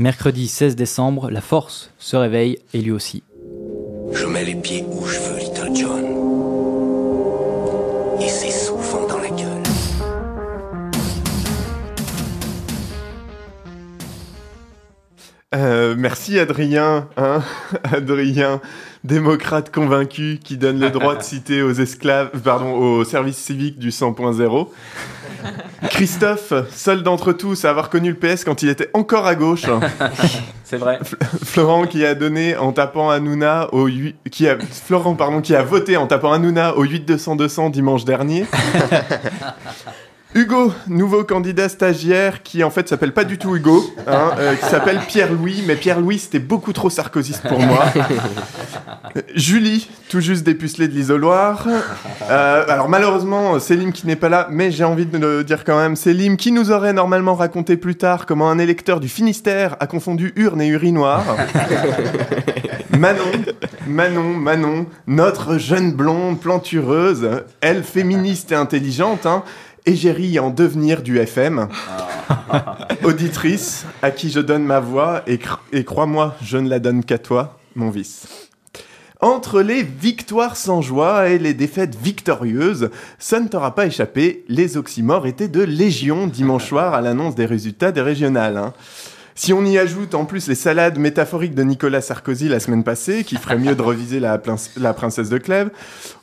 Mercredi 16 décembre, la force se réveille et lui aussi. Je mets les pieds où je veux, Little John. Et c'est souvent dans la gueule. Euh, merci Adrien, hein Adrien, démocrate convaincu qui donne le droit de citer aux esclaves, pardon, au service civique du 100.0. Christophe, seul d'entre tous à avoir connu le PS quand il était encore à gauche. C'est vrai. Florent qui a donné en tapant Hanouna au 8, qui a, Florent pardon qui a voté en tapant Hanouna au 8 200 200 dimanche dernier. Hugo, nouveau candidat stagiaire qui en fait s'appelle pas du tout Hugo, hein, euh, qui s'appelle Pierre-Louis, mais Pierre-Louis c'était beaucoup trop sarkozyste pour moi. Julie, tout juste dépucelée de l'isoloir. Euh, alors malheureusement, Célim qui n'est pas là, mais j'ai envie de le dire quand même, Célim qui nous aurait normalement raconté plus tard comment un électeur du Finistère a confondu urne et urinoir? Manon, Manon, Manon, notre jeune blonde plantureuse, elle féministe et intelligente, hein, égérie en devenir du FM. Auditrice, à qui je donne ma voix, et, cr- et crois-moi, je ne la donne qu'à toi, mon vice. Entre les victoires sans joie et les défaites victorieuses, ça ne t'aura pas échappé, les oxymores étaient de légion dimanche soir à l'annonce des résultats des régionales. hein. Si on y ajoute en plus les salades métaphoriques de Nicolas Sarkozy la semaine passée, qui ferait mieux de reviser la, prince- la princesse de Clèves,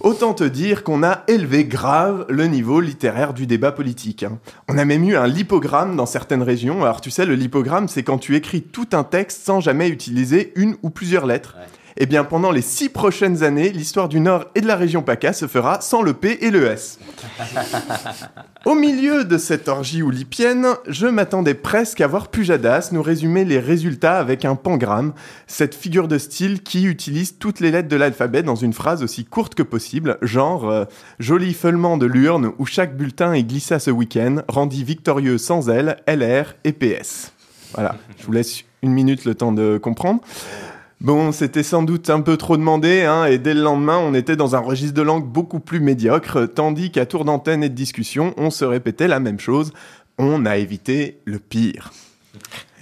autant te dire qu'on a élevé grave le niveau littéraire du débat politique. hein. On a même eu un lipogramme dans certaines régions. Alors tu sais, le lipogramme, c'est quand tu écris tout un texte sans jamais utiliser une ou plusieurs lettres. Eh bien, pendant les six prochaines années, l'histoire du Nord et de la région PACA se fera sans le P et le S. Au milieu de cette orgie oulipienne, je m'attendais presque à voir Pujadas nous résumer les résultats avec un pangramme, cette figure de style qui utilise toutes les lettres de l'alphabet dans une phrase aussi courte que possible, genre euh, joli feulement de l'urne où chaque bulletin est glissé ce week-end, rendit victorieux sans elle, LR et PS. Voilà, je vous laisse une minute le temps de comprendre. Bon, c'était sans doute un peu trop demandé, hein, et dès le lendemain, on était dans un registre de langue beaucoup plus médiocre, tandis qu'à tour d'antenne et de discussion, on se répétait la même chose. On a évité le pire.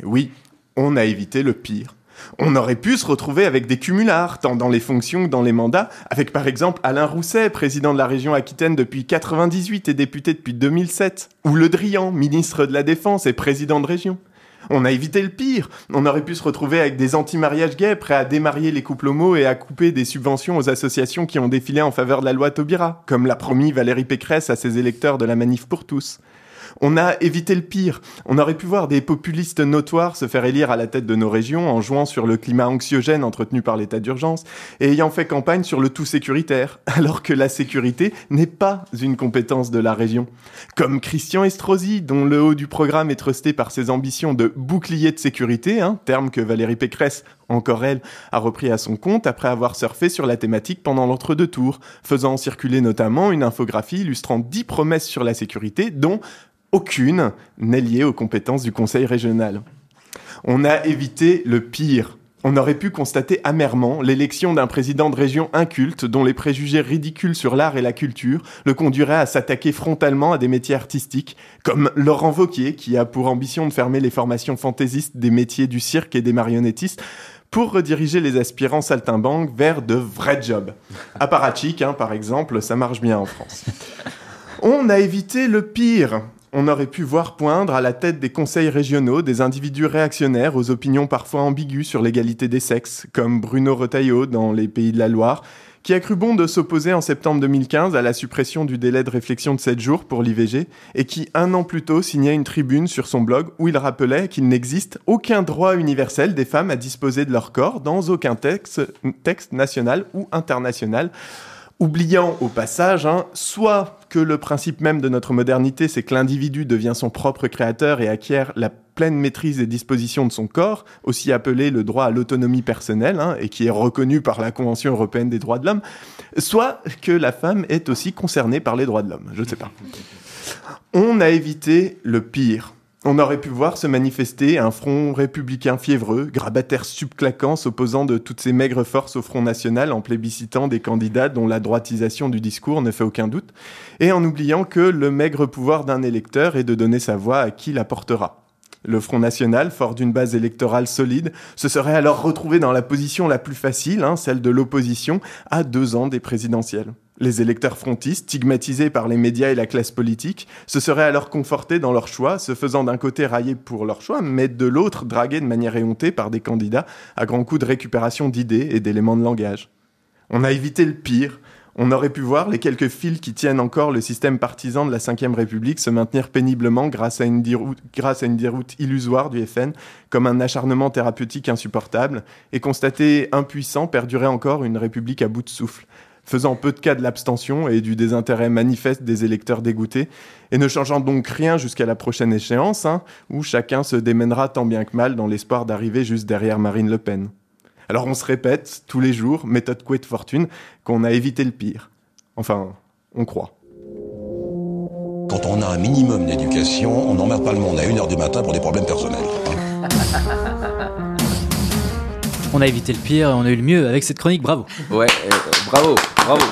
Oui, on a évité le pire. On aurait pu se retrouver avec des cumulards, tant dans les fonctions que dans les mandats, avec par exemple Alain Rousset, président de la région Aquitaine depuis 98 et député depuis 2007, ou Le Drian, ministre de la Défense et président de région. On a évité le pire. On aurait pu se retrouver avec des anti-mariages gays prêts à démarier les couples homo et à couper des subventions aux associations qui ont défilé en faveur de la loi Taubira, comme l'a promis Valérie Pécresse à ses électeurs de la Manif pour tous. On a évité le pire. On aurait pu voir des populistes notoires se faire élire à la tête de nos régions en jouant sur le climat anxiogène entretenu par l'état d'urgence et ayant fait campagne sur le tout sécuritaire, alors que la sécurité n'est pas une compétence de la région. Comme Christian Estrosi, dont le haut du programme est trusté par ses ambitions de bouclier de sécurité, hein, terme que Valérie Pécresse, encore elle, a repris à son compte après avoir surfé sur la thématique pendant l'entre-deux tours, faisant circuler notamment une infographie illustrant dix promesses sur la sécurité, dont aucune n'est liée aux compétences du Conseil régional. On a évité le pire. On aurait pu constater amèrement l'élection d'un président de région inculte dont les préjugés ridicules sur l'art et la culture le conduiraient à s'attaquer frontalement à des métiers artistiques, comme Laurent Vauquier, qui a pour ambition de fermer les formations fantaisistes des métiers du cirque et des marionnettistes, pour rediriger les aspirants saltimbanques vers de vrais jobs. Apparatchik, hein, par exemple, ça marche bien en France. On a évité le pire. On aurait pu voir poindre à la tête des conseils régionaux des individus réactionnaires aux opinions parfois ambiguës sur l'égalité des sexes, comme Bruno Retailleau dans Les Pays de la Loire, qui a cru bon de s'opposer en septembre 2015 à la suppression du délai de réflexion de 7 jours pour l'IVG, et qui un an plus tôt signait une tribune sur son blog où il rappelait qu'il n'existe aucun droit universel des femmes à disposer de leur corps dans aucun texte, texte national ou international oubliant au passage, hein, soit que le principe même de notre modernité, c'est que l'individu devient son propre créateur et acquiert la pleine maîtrise des dispositions de son corps, aussi appelé le droit à l'autonomie personnelle, hein, et qui est reconnu par la Convention européenne des droits de l'homme, soit que la femme est aussi concernée par les droits de l'homme. Je ne sais pas. On a évité le pire. On aurait pu voir se manifester un front républicain fiévreux, grabataire subclaquant, s'opposant de toutes ses maigres forces au Front National en plébiscitant des candidats dont la droitisation du discours ne fait aucun doute, et en oubliant que le maigre pouvoir d'un électeur est de donner sa voix à qui la portera. Le Front National, fort d'une base électorale solide, se serait alors retrouvé dans la position la plus facile, hein, celle de l'opposition, à deux ans des présidentielles. Les électeurs frontistes, stigmatisés par les médias et la classe politique, se seraient alors confortés dans leur choix, se faisant d'un côté railler pour leur choix, mais de l'autre dragués de manière éhontée par des candidats à grands coups de récupération d'idées et d'éléments de langage. On a évité le pire, on aurait pu voir les quelques fils qui tiennent encore le système partisan de la Ve République se maintenir péniblement grâce à, une déroute, grâce à une déroute illusoire du FN, comme un acharnement thérapeutique insupportable, et constater impuissant perdurer encore une République à bout de souffle, faisant peu de cas de l'abstention et du désintérêt manifeste des électeurs dégoûtés, et ne changeant donc rien jusqu'à la prochaine échéance, hein, où chacun se démènera tant bien que mal dans l'espoir d'arriver juste derrière Marine Le Pen. Alors on se répète tous les jours, méthode couette fortune, qu'on a évité le pire. Enfin, on croit. Quand on a un minimum d'éducation, on n'emmerde pas le monde à 1h du matin pour des problèmes personnels. On a évité le pire et on a eu le mieux avec cette chronique, bravo. Ouais, euh, bravo, bravo.